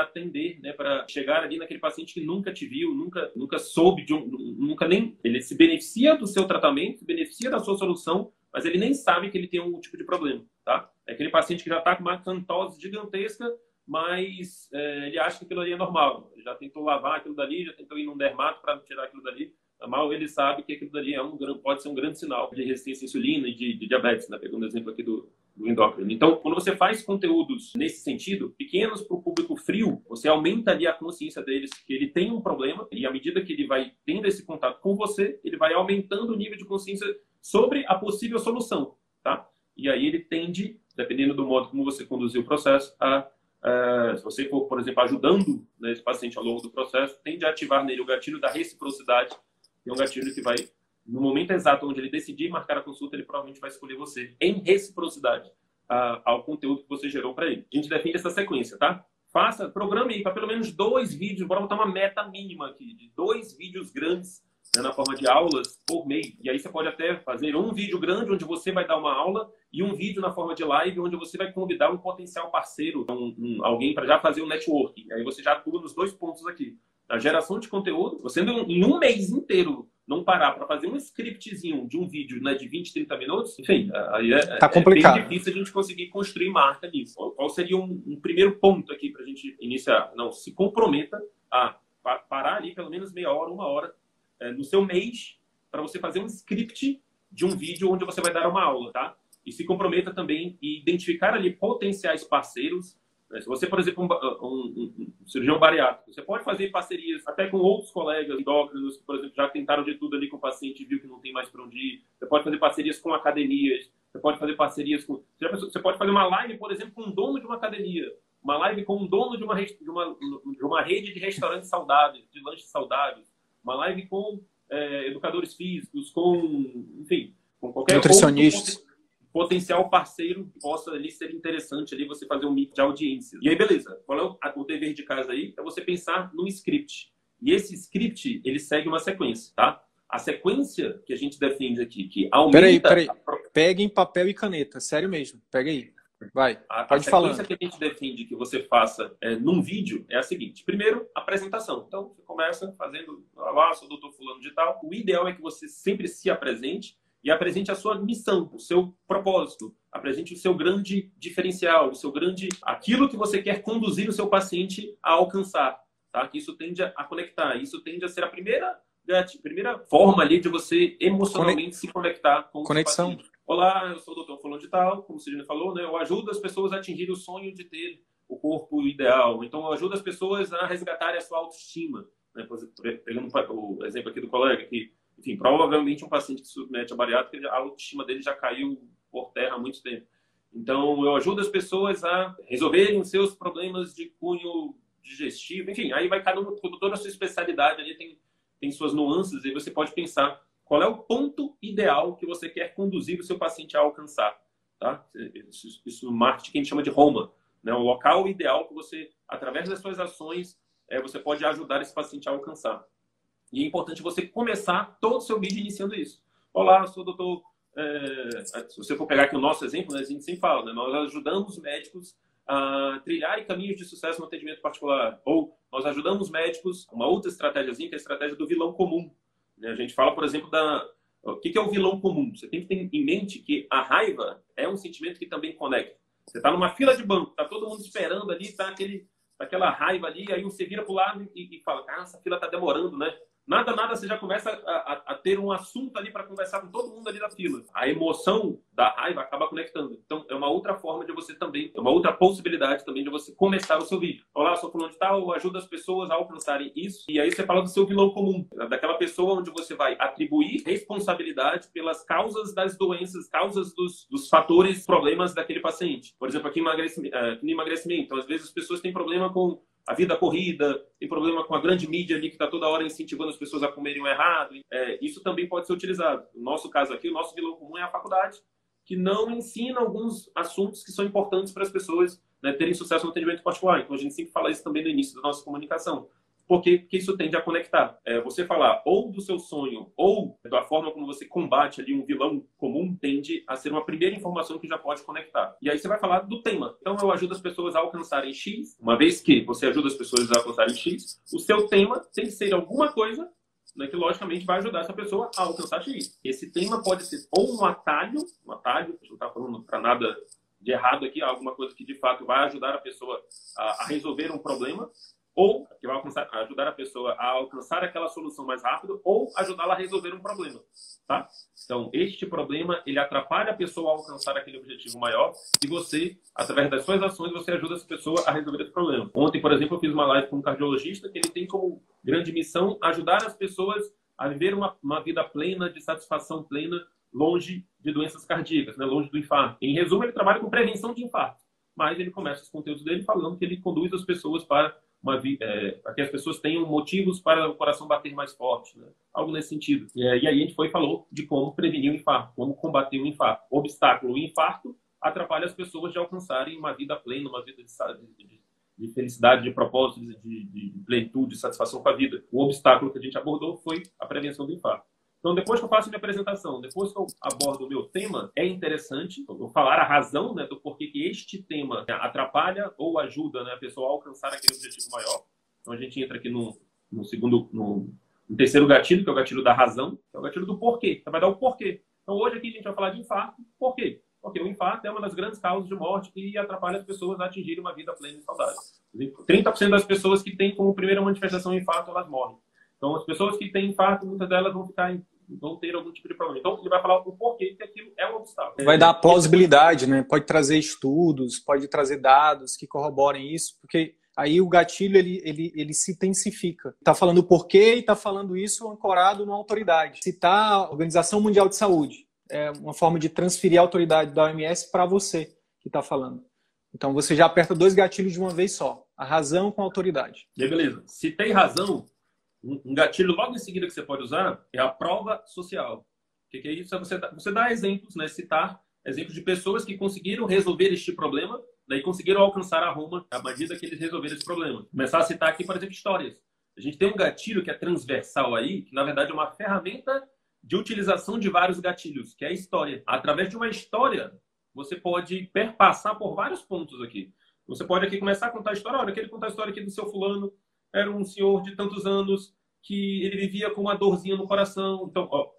B: atender, né, para chegar ali naquele paciente que nunca te viu, nunca, nunca soube de um, nunca nem ele se beneficia do seu tratamento, se beneficia da sua solução, mas ele nem sabe que ele tem um tipo de problema, tá? É aquele paciente que já está com uma cantose gigantesca, mas é, ele acha que aquilo ali é normal. Já tentou lavar aquilo dali, já tentou ir num dermato para tirar aquilo dali. Mal ele sabe que aquilo dali é um, pode ser um grande sinal de resistência à insulina e de, de diabetes, né? Pegando o exemplo aqui do, do endócrino. Então, quando você faz conteúdos nesse sentido, pequenos para o público frio, você aumenta ali a consciência deles que ele tem um problema e à medida que ele vai tendo esse contato com você, ele vai aumentando o nível de consciência sobre a possível solução, tá? E aí ele tende, dependendo do modo como você conduziu o processo, a Uh, se você for, por exemplo, ajudando né, esse paciente ao longo do processo, tende a ativar nele o gatilho da reciprocidade, que é um gatilho que vai no momento exato onde ele decidir marcar a consulta, ele provavelmente vai escolher você em reciprocidade ao conteúdo que você gerou para ele. A gente defende essa sequência, tá? Faça, programe aí para pelo menos dois vídeos, bora botar uma meta mínima aqui, de dois vídeos grandes né, na forma de aulas por mês. E aí você pode até fazer um vídeo grande onde você vai dar uma aula e um vídeo na forma de live onde você vai convidar um potencial parceiro, um, um, alguém para já fazer um networking. Aí você já atua nos dois pontos aqui. A geração de conteúdo, você em um mês inteiro não parar para fazer um scriptzinho de um vídeo né, de 20, 30 minutos, enfim, aí é,
A: tá complicado.
B: é bem difícil a gente conseguir construir marca nisso. Qual seria um, um primeiro ponto aqui para a gente iniciar? Não, se comprometa a parar ali pelo menos meia hora, uma hora é, no seu mês para você fazer um script de um vídeo onde você vai dar uma aula, tá? E se comprometa também e identificar ali potenciais parceiros? Se você, por exemplo, um, um, um, cirurgião bariátrico, você pode fazer parcerias até com outros colegas endócrinos que, por exemplo, já tentaram de tudo ali com o paciente e viu que não tem mais para onde ir. Você pode fazer parcerias com academias. Você pode fazer parcerias com. Você pode fazer uma live, por exemplo, com um dono de uma academia. Uma live com um dono de uma, de uma, de uma rede de restaurantes saudáveis, de lanches saudáveis. Uma live com é, educadores físicos, com, enfim, com qualquer
A: Nutricionistas
B: potencial parceiro possa ali ser interessante ali você fazer um mix de audiência. E aí, beleza. Qual é o, o, dever de casa aí? É você pensar num script. E esse script, ele segue uma sequência, tá? A sequência que a gente defende aqui, que aumenta...
A: Peraí, peraí. Peguem papel e caneta. Sério mesmo. Pega aí. Vai,
B: a,
A: pode
B: falar. A sequência que a gente defende que você faça é, num vídeo é a seguinte. Primeiro, apresentação. Então, você começa fazendo, ah, sou o doutor fulano de tal. O ideal é que você sempre se apresente e apresente a sua missão, o seu propósito, apresente o seu grande diferencial, o seu grande aquilo que você quer conduzir o seu paciente a alcançar, tá? Que isso tende a conectar, isso tende a ser a primeira a primeira forma ali de você emocionalmente Conex... se conectar com
A: Conexão.
B: o paciente. Olá, eu sou o doutor falando de tal, como o Cirino falou, né? Eu ajudo as pessoas a atingir o sonho de ter o corpo ideal. Então, eu ajudo as pessoas a resgatarem a sua autoestima. Né? Pegando o exemplo aqui do colega, que enfim, provavelmente um paciente que se submete a bariátrica, a autoestima dele já caiu por terra há muito tempo. Então, eu ajudo as pessoas a resolverem seus problemas de cunho digestivo, enfim, aí vai cada um, toda a sua especialidade ali tem, tem suas nuances, e você pode pensar qual é o ponto ideal que você quer conduzir o seu paciente a alcançar, tá? Isso, isso no marketing a gente chama de Roma, né? O local ideal que você, através das suas ações, é, você pode ajudar esse paciente a alcançar. E é importante você começar todo o seu vídeo iniciando isso. Olá, eu sou o doutor. É, se você for pegar aqui o nosso exemplo, né, a gente sempre fala, né, nós ajudamos médicos a trilharem caminhos de sucesso no atendimento particular. Ou nós ajudamos médicos, uma outra estratégia, que é a estratégia do vilão comum. Né? A gente fala, por exemplo, da. O que é o vilão comum? Você tem que ter em mente que a raiva é um sentimento que também conecta. Você está numa fila de banco, está todo mundo esperando ali, está aquele, aquela raiva ali, aí você vira para o lado e, e fala, cara, essa fila está demorando, né? Nada, nada, você já começa a, a, a ter um assunto ali para conversar com todo mundo ali da fila. A emoção da raiva acaba conectando. Então, é uma outra forma de você também, é uma outra possibilidade também de você começar o seu vídeo. Olá, sou fulano de tal, ajuda as pessoas a alcançarem isso. E aí você fala do seu vilão comum, daquela pessoa onde você vai atribuir responsabilidade pelas causas das doenças, causas dos, dos fatores, problemas daquele paciente. Por exemplo, aqui emagrecimento, uh, emagrecimento. Então, às vezes as pessoas têm problema com a vida corrida, tem problema com a grande mídia ali que está toda hora incentivando as pessoas a comerem errado. É, isso também pode ser utilizado. No nosso caso aqui, o nosso vilão comum é a faculdade, que não ensina alguns assuntos que são importantes para as pessoas né, terem sucesso no atendimento particular. Então a gente sempre fala isso também no início da nossa comunicação porque, porque isso tende a conectar. É, você falar ou do seu sonho ou da forma como você combate ali um vilão comum tende a ser uma primeira informação que já pode conectar. E aí você vai falar do tema. Então eu ajudo as pessoas a alcançarem X. Uma vez que você ajuda as pessoas a alcançarem X, o seu tema tem que ser alguma coisa né, que logicamente vai ajudar essa pessoa a alcançar X. Esse tema pode ser ou um atalho, um atalho, não está falando para nada de errado aqui, alguma coisa que de fato vai ajudar a pessoa a, a resolver um problema, ou que vai alcançar, ajudar a pessoa a alcançar aquela solução mais rápido, ou ajudá-la a resolver um problema, tá? Então, este problema, ele atrapalha a pessoa a alcançar aquele objetivo maior e você, através das suas ações, você ajuda essa pessoa a resolver esse problema. Ontem, por exemplo, eu fiz uma live com um cardiologista que ele tem como grande missão ajudar as pessoas a viver uma, uma vida plena, de satisfação plena, longe de doenças cardíacas, né? longe do infarto. Em resumo, ele trabalha com prevenção de infarto, mas ele começa os conteúdos dele falando que ele conduz as pessoas para uma, é, para que as pessoas tenham motivos para o coração bater mais forte, né? algo nesse sentido. E, aí a gente foi falou de como prevenir o infarto, como combater o infarto. O obstáculo, o infarto, atrapalha as pessoas de alcançarem uma vida plena, uma vida de, de, de felicidade, de propósito, de, de plenitude, de satisfação com a vida. O obstáculo que a gente abordou foi a prevenção do infarto. Então, depois que eu faço minha apresentação, depois que eu abordo o meu tema, é interessante eu falar a razão né, do porquê que este tema atrapalha ou ajuda né, a pessoa a alcançar aquele objetivo maior. Então, a gente entra aqui no, no segundo, no, no, terceiro gatilho, que é o gatilho da razão, que é o gatilho do porquê. Então, vai dar o porquê. Então, hoje aqui a gente vai falar de infarto. Por quê? Porque o infarto é uma das grandes causas de morte e atrapalha as pessoas a atingirem uma vida plena e saudável. 30% das pessoas que têm como primeira manifestação infarto, elas morrem. Então, as pessoas que têm infarto, muitas delas vão ficar vão ter algum tipo de problema. Então, ele vai falar o porquê que aquilo é um obstáculo.
A: Vai dar plausibilidade, né? Pode trazer estudos, pode trazer dados que corroborem isso, porque aí o gatilho ele, ele, ele se intensifica. Está falando o porquê e está falando isso ancorado numa autoridade. Citar a Organização Mundial de Saúde é uma forma de transferir a autoridade da OMS para você que está falando. Então você já aperta dois gatilhos de uma vez só. A razão com a autoridade.
B: E beleza. Se tem razão, um gatilho logo em seguida que você pode usar é a prova social. O que, que é isso? É você, você dá exemplos, né? citar exemplos de pessoas que conseguiram resolver este problema daí né? conseguiram alcançar a Roma à medida que eles resolveram esse problema. Começar a citar aqui, por exemplo, histórias. A gente tem um gatilho que é transversal aí, que na verdade é uma ferramenta de utilização de vários gatilhos, que é a história. Através de uma história, você pode perpassar por vários pontos aqui. Você pode aqui começar a contar a história. Olha, aquele contar a história aqui do seu fulano, era um senhor de tantos anos que ele vivia com uma dorzinha no coração. Então, ó,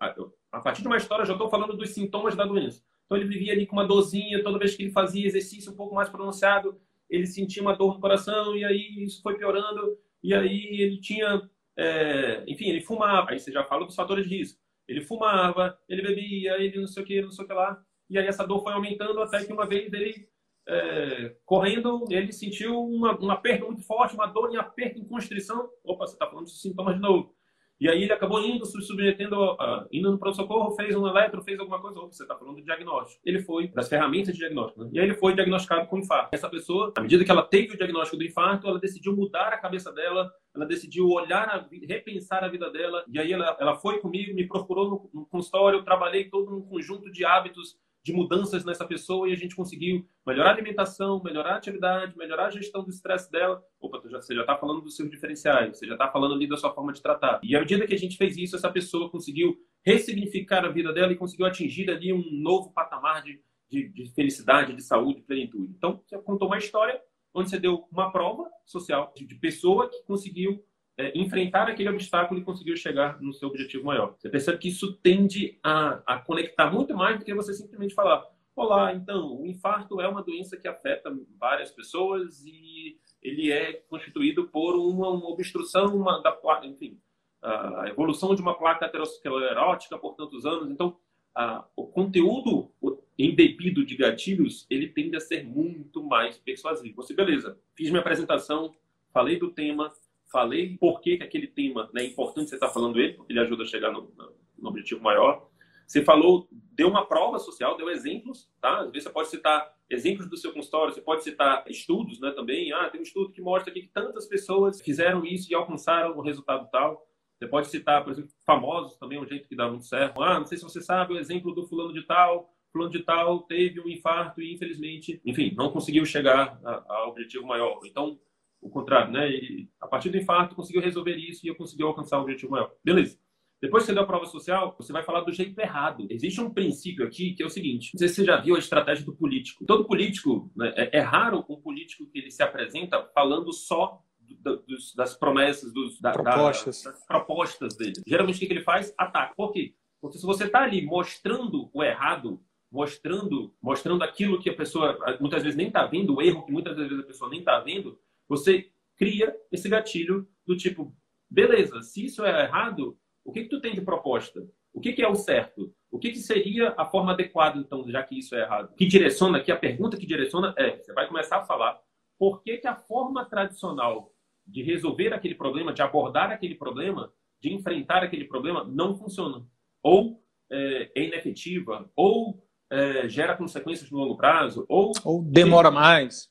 B: a partir de uma história, já estou falando dos sintomas da doença. Então, ele vivia ali com uma dorzinha, toda vez que ele fazia exercício um pouco mais pronunciado, ele sentia uma dor no coração, e aí isso foi piorando, e aí ele tinha, é, enfim, ele fumava. Aí você já fala dos fatores de risco. Ele fumava, ele bebia, ele não sei o que, não sei o que lá. E aí essa dor foi aumentando até que uma vez ele é, correndo, ele sentiu uma, um aperto muito forte, uma dor em aperto, em constrição. Opa, você está falando de sintomas de novo. E aí ele acabou indo, submetendo, uh, indo no pronto-socorro, fez um eletro, fez alguma coisa. Opa, você está falando de diagnóstico. Ele foi das ferramentas de diagnóstico. Né? E aí ele foi diagnosticado com infarto. Essa pessoa, à medida que ela teve o diagnóstico do infarto, ela decidiu mudar a cabeça dela, ela decidiu olhar, a, repensar a vida dela. E aí ela, ela foi comigo, me procurou no, no consultório, eu trabalhei todo um conjunto de hábitos de mudanças nessa pessoa e a gente conseguiu melhorar a alimentação, melhorar a atividade, melhorar a gestão do estresse dela. Opa, você já está falando dos seus diferenciais, você já está falando ali da sua forma de tratar. E à medida que a gente fez isso, essa pessoa conseguiu ressignificar a vida dela e conseguiu atingir ali um novo patamar de, de, de felicidade, de saúde, de plenitude. Então, você contou uma história onde você deu uma prova social de, de pessoa que conseguiu é, enfrentar aquele obstáculo e conseguir chegar no seu objetivo maior. Você percebe que isso tende a, a conectar muito mais do que você simplesmente falar: Olá, então, o infarto é uma doença que afeta várias pessoas e ele é constituído por uma, uma obstrução uma, da placa, enfim, a evolução de uma placa aterosclerótica por tantos anos. Então, a, o conteúdo embebido de gatilhos, ele tende a ser muito mais persuasivo. Você, beleza, fiz minha apresentação, falei do tema, falei por que, que aquele tema né, é importante você estar tá falando ele, porque ele ajuda a chegar no, no, objetivo maior. Você falou, deu uma prova social, deu exemplos, tá? Às vezes você pode citar exemplos do seu consultório, você pode citar estudos, né, também. Ah, tem um estudo que mostra aqui que tantas pessoas fizeram isso e alcançaram o resultado tal. Você pode citar, por exemplo, famosos também, um jeito que dá muito certo. Ah, não sei se você sabe o exemplo do fulano de tal, fulano de tal teve um infarto e infelizmente, enfim, não conseguiu chegar ao objetivo maior. Então, o contrário, né? E a partir do infarto conseguiu resolver isso e eu consegui alcançar o objetivo maior. Beleza. Depois que você deu a prova social, você vai falar do jeito errado. Existe um princípio aqui que é o seguinte: não sei se você já viu a estratégia do político. Todo político, né, é, é, raro um político que ele se apresenta falando só do, dos, das promessas, dos, da,
A: propostas.
B: Da, das propostas dele. Geralmente o que ele faz? Ataca. Por quê? Porque se você está ali mostrando o errado, mostrando, mostrando aquilo que a pessoa muitas vezes nem está vendo, o erro que muitas vezes a pessoa nem está vendo, você cria esse gatilho do tipo, beleza, se isso é errado, o que, que tu tem de proposta? O que, que é o certo? O que, que seria a forma adequada, então, já que isso é errado? Que direciona aqui, a pergunta que direciona é, você vai começar a falar por que, que a forma tradicional de resolver aquele problema, de abordar aquele problema, de enfrentar aquele problema, não funciona. Ou é, é inefetiva, ou é, gera consequências no longo prazo, ou...
A: Ou demora mais.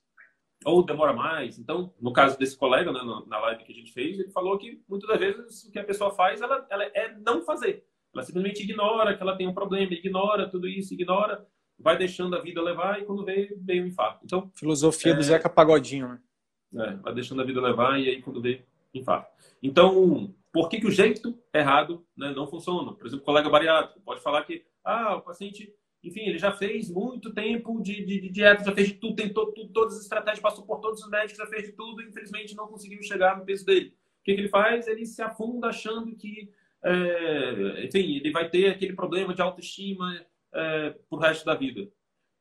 B: Ou demora mais. Então, no caso desse colega, né, na live que a gente fez, ele falou que muitas das vezes o que a pessoa faz ela, ela é não fazer. Ela simplesmente ignora que ela tem um problema, ignora tudo isso, ignora, vai deixando a vida levar e quando vê, vem o infarto. Então,
A: Filosofia é, do Zeca Pagodinho, né?
B: É, vai deixando a vida levar e aí quando vê, infarto. Então, por que, que o jeito errado né, não funciona? Por exemplo, o colega bariátrico pode falar que ah, o paciente, enfim, ele já fez muito tempo de, de, de dieta, já fez de tudo, tentou tudo, todas as estratégias, passou por todos os médicos, já fez de tudo e infelizmente não conseguiu chegar no peso dele. O que, que ele faz? Ele se afunda achando que é, enfim, ele vai ter aquele problema de autoestima é, pro resto da vida.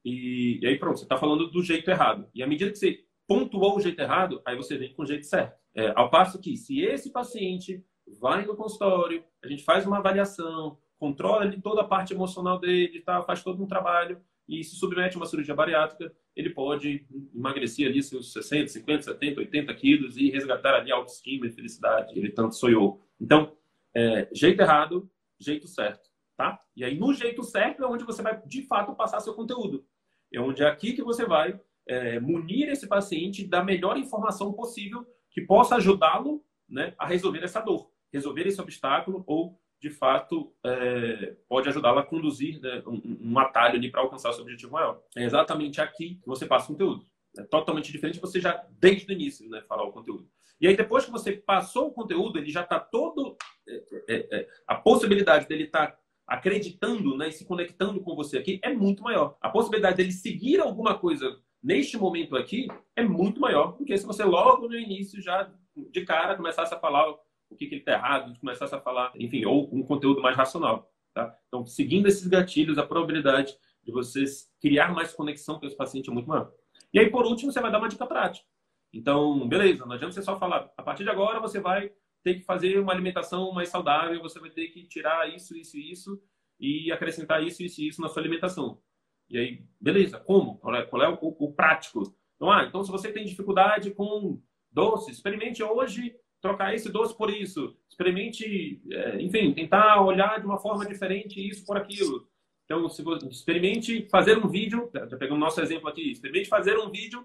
B: E, e aí pronto, você está falando do jeito errado. E à medida que você pontuou o jeito errado, aí você vem com o jeito certo. É, ao passo que, se esse paciente vai no consultório, a gente faz uma avaliação, controla ali toda a parte emocional dele, tá, faz todo um trabalho e se submete a uma cirurgia bariátrica, ele pode emagrecer ali seus 60, 50, 70, 80 quilos e resgatar ali a autoestima e felicidade ele tanto sonhou. Então, é, jeito errado, jeito certo, tá? E aí no jeito certo é onde você vai de fato passar seu conteúdo. É onde é aqui que você vai é, munir esse paciente da melhor informação possível que possa ajudá-lo né, a resolver essa dor, resolver esse obstáculo ou de fato é, pode ajudá-lo a conduzir né, um, um, atalho para alcançar seu objetivo maior. É exatamente aqui que você passa o conteúdo. É totalmente diferente você já desde o início né, falar o conteúdo. E aí, depois que você passou o conteúdo, ele já está todo. É, é, é, a possibilidade dele estar tá acreditando né, e se conectando com você aqui é muito maior. A possibilidade dele seguir alguma coisa neste momento aqui é muito maior do que se você logo no início já de cara começasse a falar o que, que ele está errado, começasse a falar, enfim, ou um conteúdo mais racional. Tá? Então, seguindo esses gatilhos, a probabilidade de vocês criar mais conexão com esse paciente é muito maior. E aí, por último, você vai dar uma dica prática. Então, beleza, não adianta você só falar, a partir de agora você vai ter que fazer uma alimentação mais saudável, você vai ter que tirar isso, isso e isso e acrescentar isso, isso e isso na sua alimentação. E aí, beleza, como? Qual é, qual é o, o, prático? Então, ah, então se você tem dificuldade com doce, experimente hoje trocar esse doce por isso. Experimente, é, enfim, tentar olhar de uma forma diferente isso por aquilo. Então, se você, experimente fazer um vídeo, já pegando o nosso exemplo aqui, experimente fazer um vídeo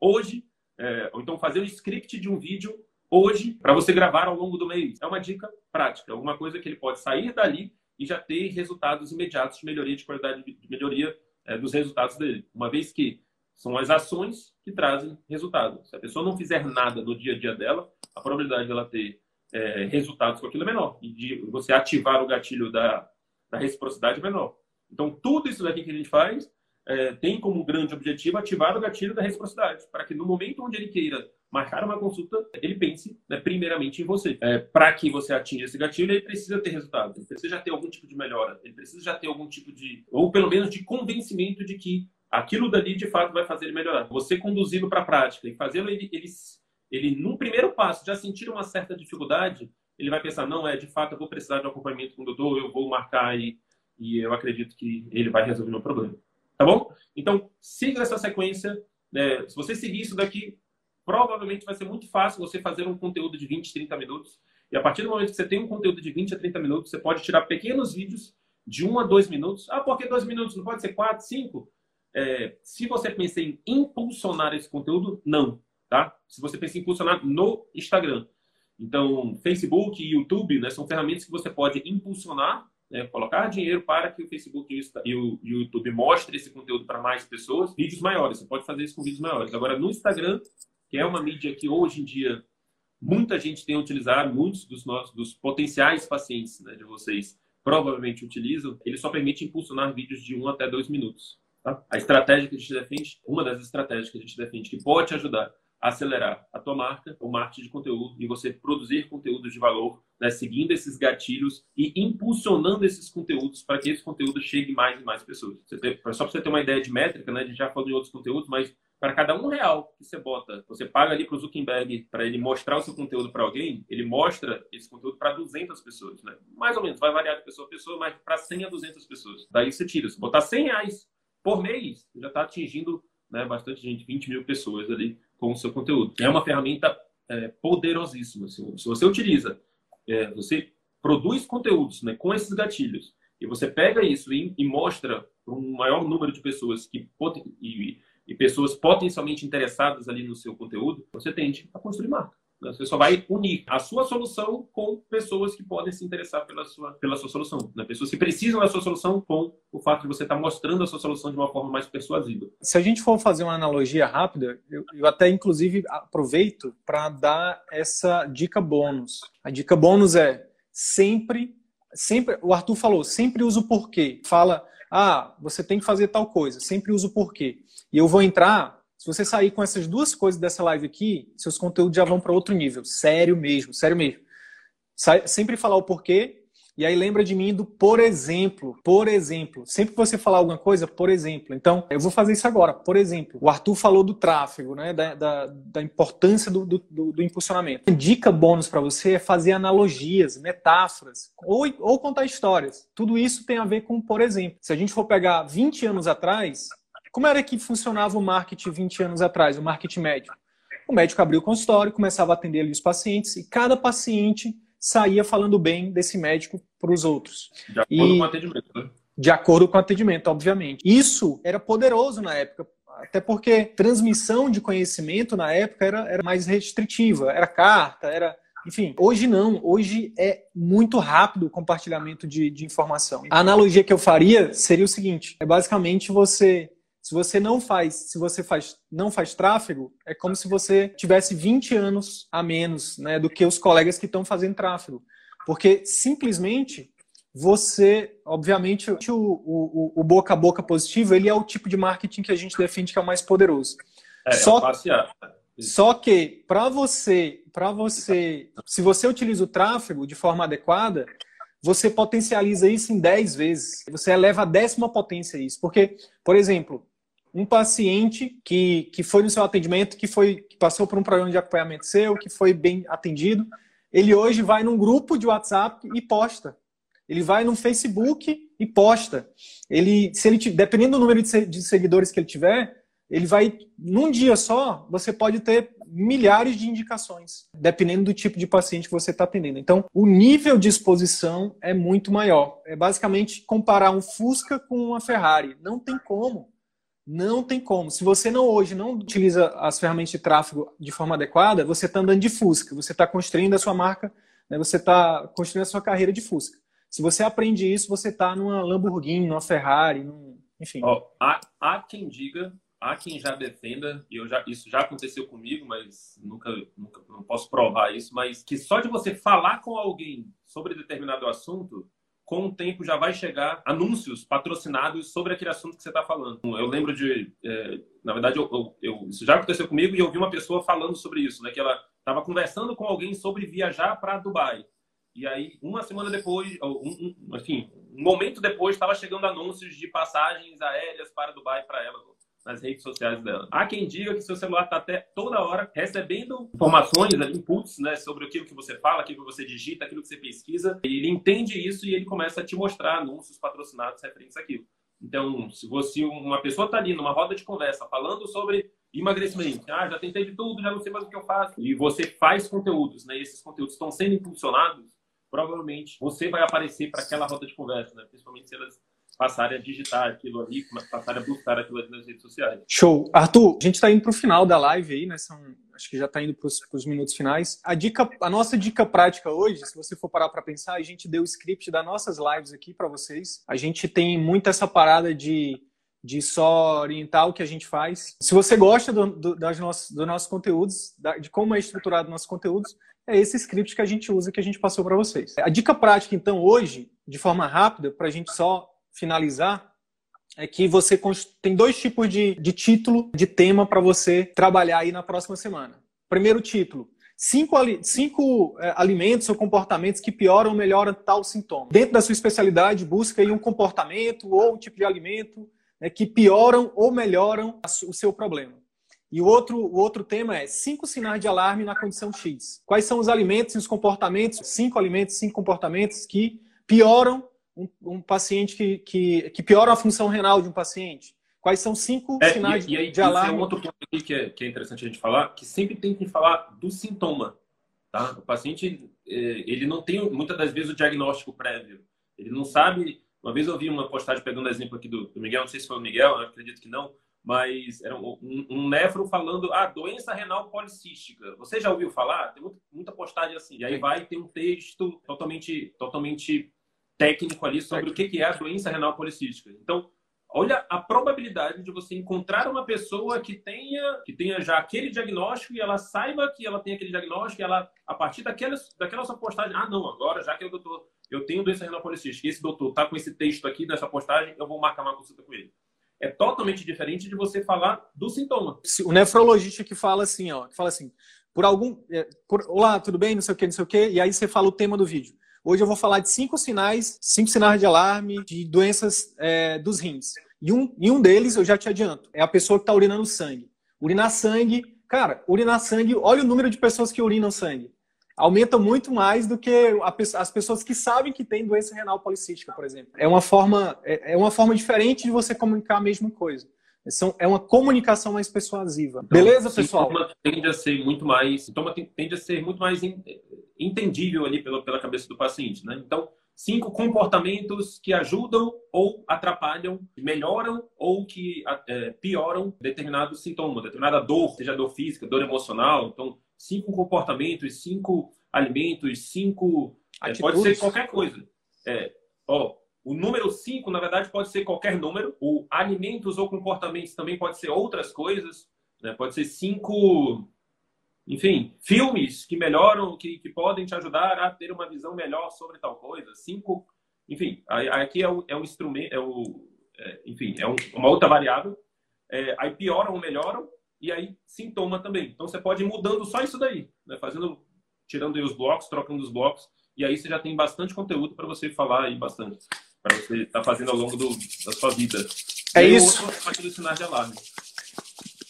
B: hoje é, ou então fazer um script de um vídeo hoje para você gravar ao longo do mês. É uma dica prática, alguma coisa que ele pode sair dali e já ter resultados imediatos de melhoria de qualidade, de melhoria é, dos resultados dele. Uma vez que são as ações que trazem resultado. Se a pessoa não fizer nada no dia a dia dela, a probabilidade dela ter é, resultados com aquilo é menor. E de você ativar o gatilho da, da reciprocidade é menor. Então, tudo isso daqui que a gente faz é, tem como grande objetivo ativar o gatilho da reciprocidade, para que no momento onde ele queira marcar uma consulta, ele pense né, primeiramente em você. É, para que você atinja esse gatilho, ele precisa ter resultado, ele precisa já ter algum tipo de melhora, ele precisa já ter algum tipo de, ou pelo menos de convencimento de que aquilo dali de fato vai fazer ele melhorar. Você conduzi-lo para a prática e fazê-lo, ele, ele, ele, num primeiro passo, já sentir uma certa dificuldade, ele vai pensar: não, é de fato, eu vou precisar de um acompanhamento com o doutor, eu vou marcar e, e eu acredito que ele vai resolver meu problema. Tá bom? Então, siga essa sequência. Né? Se você seguir isso daqui, provavelmente vai ser muito fácil você fazer um conteúdo de 20, 30 minutos. E a partir do momento que você tem um conteúdo de 20 a 30 minutos, você pode tirar pequenos vídeos de 1 a 2 minutos. Ah, por que 2 minutos? Não pode ser 4, 5? É, se você pensa em impulsionar esse conteúdo, não. Tá? Se você pensa em impulsionar no Instagram. Então, Facebook e YouTube né, são ferramentas que você pode impulsionar né, colocar dinheiro para que o Facebook e o, YouTube mostrem esse conteúdo para mais pessoas, vídeos maiores. Você pode fazer isso com vídeos maiores. Agora, no Instagram, que é uma mídia que hoje em dia muita gente tem utilizado, muitos dos nossos dos potenciais pacientes né, de vocês provavelmente utilizam, ele só permite impulsionar vídeos de um até dois minutos. Tá? A estratégia que a gente defende, uma das estratégias que a gente defende que pode te ajudar acelerar a tua marca, o marketing de conteúdo e você produzir conteúdo de valor, né, seguindo esses gatilhos e impulsionando esses conteúdos para que esse conteúdo chegue mais e mais pessoas. Tem, só para você ter uma ideia de métrica, né, a gente já falou em outros conteúdos, mas para cada um real que você bota, você paga ali para o Zuckerberg para ele mostrar o seu conteúdo para alguém, ele mostra esse conteúdo para 200 pessoas, né? Mais ou menos, vai variar de pessoa a pessoa, mas para 100 a 200 pessoas. Daí você tira, se botar 100 reais por mês, já está atingindo né, bastante gente, 20 mil pessoas ali com o seu conteúdo. É uma ferramenta é, poderosíssima. Assim, se você utiliza, é, você produz conteúdos né, com esses gatilhos e você pega isso e, e mostra para um maior número de pessoas que e, e pessoas potencialmente interessadas ali no seu conteúdo, você tende a construir marca. Né? Você só vai unir a sua solução com pessoas que podem se interessar pela sua, pela sua solução. Né? Pessoas que precisam da sua solução com o fato de você estar mostrando a sua solução de uma forma mais persuasiva.
A: Se a gente for fazer uma analogia rápida, eu, eu até inclusive aproveito para dar essa dica bônus. A dica bônus é sempre, sempre, o Arthur falou, sempre usa o porquê. Fala, ah, você tem que fazer tal coisa, sempre usa o porquê. E eu vou entrar se você sair com essas duas coisas dessa live aqui, seus conteúdos já vão para outro nível. Sério mesmo, sério mesmo. Sempre falar o porquê. E aí lembra de mim do por exemplo. Por exemplo. Sempre que você falar alguma coisa, por exemplo. Então, eu vou fazer isso agora. Por exemplo, o Arthur falou do tráfego, né? Da, da, da importância do, do, do, do impulsionamento. dica bônus para você é fazer analogias, metáforas, ou, ou contar histórias. Tudo isso tem a ver com por exemplo. Se a gente for pegar 20 anos atrás, como era que funcionava o marketing 20 anos atrás, o marketing médico? O médico abria o consultório, começava a atender ali os pacientes e cada paciente saía falando bem desse médico para os outros.
B: De acordo e... com o atendimento, né?
A: De acordo com o atendimento, obviamente. Isso era poderoso na época, até porque transmissão de conhecimento na época era, era mais restritiva, era carta, era enfim, hoje não. Hoje é muito rápido o compartilhamento de, de, informação. A analogia que eu faria seria o seguinte: é basicamente você se você não faz, se você faz, não faz tráfego, é como se você tivesse 20 anos a menos né, do que os colegas que estão fazendo tráfego. Porque simplesmente você, obviamente, o, o, o, boca a boca positivo, ele é o tipo de marketing que a gente defende que é o mais poderoso.
B: É, só, é
A: só que para você, para você, se você utiliza o tráfego de forma adequada, você potencializa isso em 10 vezes. Você eleva a décima potência isso. Porque, por exemplo, um paciente que, que foi no seu atendimento, que foi que passou por um programa de acompanhamento seu, que foi bem atendido, ele hoje vai num grupo de WhatsApp e posta. Ele vai no Facebook e posta. Ele, se ele dependendo do número de seguidores que ele tiver, ele vai num dia só, você pode ter milhares de indicações, dependendo do tipo de paciente que você está atendendo. Então, o nível de exposição é muito maior. É basicamente comparar um Fusca com uma Ferrari. Não tem como. Não tem como. Se você não hoje não utiliza as ferramentas de tráfego de forma adequada, você está andando de Fusca, você está construindo a sua marca, né? você está construindo a sua carreira de Fusca. Se você aprende isso, você está numa Lamborghini, numa Ferrari, num... enfim.
B: Há, há quem diga, há quem já defenda, e eu já, isso já aconteceu comigo, mas nunca, nunca não posso provar isso, mas que só de você falar com alguém sobre determinado assunto, com o tempo já vai chegar anúncios patrocinados sobre aquele assunto que você está falando. Eu lembro de, é, na verdade, eu, eu, eu, isso já aconteceu comigo e eu vi uma pessoa falando sobre isso, né? Que ela estava conversando com alguém sobre viajar para Dubai. E aí, uma semana depois, um, um, enfim, um momento depois, estava chegando anúncios de passagens aéreas para Dubai para ela nas redes sociais dela. Há quem diga que seu celular está até toda hora recebendo informações, inputs, né, sobre aquilo que você fala, aquilo que você digita, aquilo que você pesquisa. Ele entende isso e ele começa a te mostrar anúncios patrocinados referentes àquilo. Então, se você uma pessoa está ali numa roda de conversa falando sobre emagrecimento, ah, já tentei de tudo, já não sei mais o que eu faço, e você faz conteúdos, né, esses conteúdos estão sendo impulsionados, provavelmente você vai aparecer para aquela roda de conversa, né, principalmente se elas passarem a digitar aquilo ali, passarem a buscar aquilo ali nas redes sociais.
A: Show. Arthur, a gente está indo para o final da live aí, né? São, acho que já está indo para os minutos finais. A dica, a nossa dica prática hoje, se você for parar para pensar, a gente deu o script das nossas lives aqui para vocês. A gente tem muito essa parada de de só orientar o que a gente faz. Se você gosta do, do, das nossos, dos nossos conteúdos, da, de como é estruturado nossos conteúdos, é esse script que a gente usa, que a gente passou para vocês. A dica prática, então, hoje, de forma rápida, para a gente só finalizar, é que você tem dois tipos de, de título, de tema para você trabalhar aí na próxima semana. Primeiro título, cinco, cinco é, alimentos ou comportamentos que pioram ou melhoram tal sintoma. Dentro da sua especialidade, busca aí um comportamento ou um tipo de alimento né, que pioram ou melhoram o seu problema. E o outro, o outro tema é cinco sinais de alarme na condição X. Quais são os alimentos e os comportamentos, cinco alimentos, cinco comportamentos que pioram um, um paciente que, que, que pioram a função renal de um paciente? Quais são cinco é, sinais
B: e, e aí,
A: de alarme?
B: é um outro ponto aqui que é, que é interessante a gente falar, que sempre tem que falar do sintoma. Tá? O paciente, é, ele não tem, muitas das vezes, o diagnóstico prévio. Ele não sabe... Uma vez eu vi uma postagem pegando exemplo aqui do, do Miguel, não sei se foi o Miguel, acredito que não, mas era um, um, nefro falando a ah, doença renal policística. Você já ouviu falar? Tem muita, muita postagem assim. E aí vai ter um texto totalmente, totalmente técnico ali sobre o que é a doença renal policística. Então, olha a probabilidade de você encontrar uma pessoa que tenha, que tenha já aquele diagnóstico e ela saiba que ela tem aquele diagnóstico e ela, a partir daquela, daquela sua postagem, ah, não, agora já que eu doutor, eu tenho doença renal policística, e esse doutor está com esse texto aqui dessa postagem, eu vou marcar uma consulta com ele é totalmente diferente de você falar do sintoma.
A: O nefrologista que fala assim, ó, que fala assim, por algum, é, por, olá, tudo bem, não sei o que, não sei o que, e aí você fala o tema do vídeo. Hoje eu vou falar de cinco sinais, cinco sinais de alarme de doenças é, dos rins. E um, e um deles, eu já te adianto, é a pessoa que está urinando sangue. Urinar sangue, cara, urinar sangue, olha o número de pessoas que urinam sangue aumenta muito mais do que a, as pessoas que sabem que tem doença renal policística, por exemplo. É uma forma, é, é uma forma diferente de você comunicar a mesma coisa. São, é uma comunicação mais persuasiva. Então, Beleza, pessoal?
B: Sintoma tende a ser muito mais, sintoma tende a ser muito mais entendível ali pela, pela cabeça do paciente, né? Então, cinco comportamentos que ajudam ou atrapalham, melhoram ou que é, pioram determinado sintoma, determinada dor, seja dor física, dor emocional. Então, cinco comportamentos, cinco alimentos, cinco. É, pode ser qualquer coisa. É, ó, o número cinco, na verdade, pode ser qualquer número. O alimentos ou comportamentos também pode ser outras coisas. Né? Pode ser cinco, enfim, filmes que melhoram, que, que podem te ajudar a ter uma visão melhor sobre tal coisa. Cinco, enfim, aqui é um, é um instrumento, é o, é, enfim, é um, uma outra variável. É, aí pioram ou melhoram e aí sintoma também. Então você pode ir mudando só isso daí, né? fazendo, tirando os blocos, trocando os blocos, e aí você já tem bastante conteúdo para você falar aí bastante, para você estar tá fazendo ao longo do, da sua vida.
A: É e isso.
B: Outro, sinais de alarme.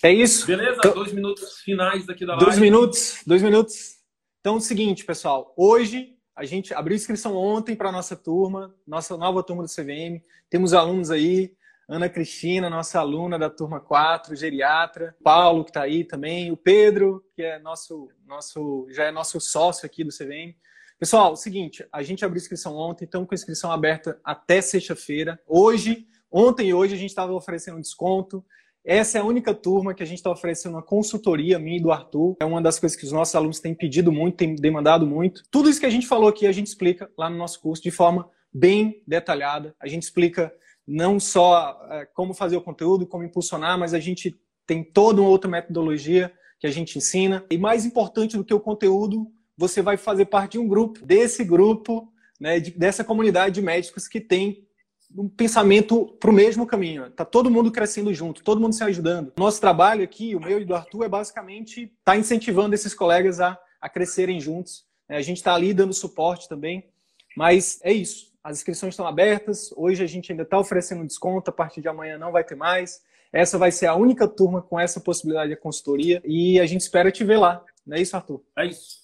A: É isso.
B: Beleza? Então, dois minutos finais daqui da
A: live. Dois minutos, dois minutos. Então é o seguinte, pessoal. Hoje a gente abriu inscrição ontem para nossa turma, nossa nova turma do CVM. Temos alunos aí Ana Cristina, nossa aluna da turma 4, geriatra, Paulo, que está aí também, o Pedro, que é nosso, nosso, já é nosso sócio aqui do CVM. Pessoal, é seguinte, a gente abriu inscrição ontem, estamos com inscrição aberta até sexta-feira. Hoje, ontem e hoje, a gente estava oferecendo um desconto. Essa é a única turma que a gente está oferecendo uma consultoria, minha e do Arthur. É uma das coisas que os nossos alunos têm pedido muito, têm demandado muito. Tudo isso que a gente falou aqui, a gente explica lá no nosso curso de forma bem detalhada. A gente explica não só é, como fazer o conteúdo, como impulsionar, mas a gente tem toda uma outra metodologia que a gente ensina. E mais importante do que o conteúdo, você vai fazer parte de um grupo, desse grupo, né, de, dessa comunidade de médicos que tem um pensamento para o mesmo caminho. Está todo mundo crescendo junto, todo mundo se ajudando. Nosso trabalho aqui, o meu e do Arthur, é basicamente estar tá incentivando esses colegas a, a crescerem juntos. A gente está ali dando suporte também. Mas é isso. As inscrições estão abertas. Hoje a gente ainda está oferecendo desconto, a partir de amanhã não vai ter mais. Essa vai ser a única turma com essa possibilidade de consultoria e a gente espera te ver lá. Não é isso, Arthur?
B: É isso.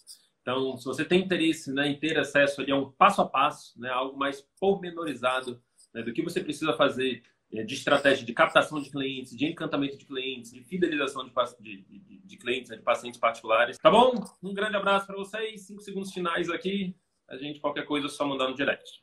B: Então, se você tem interesse né, em ter acesso ali a um passo a passo, né, algo mais pormenorizado né, do que você precisa fazer é, de estratégia de captação de clientes, de encantamento de clientes, de fidelização de, de, de, de clientes, né, de pacientes particulares. Tá bom? Um grande abraço para vocês. Cinco segundos finais aqui a gente, qualquer coisa, é só mandar no direct.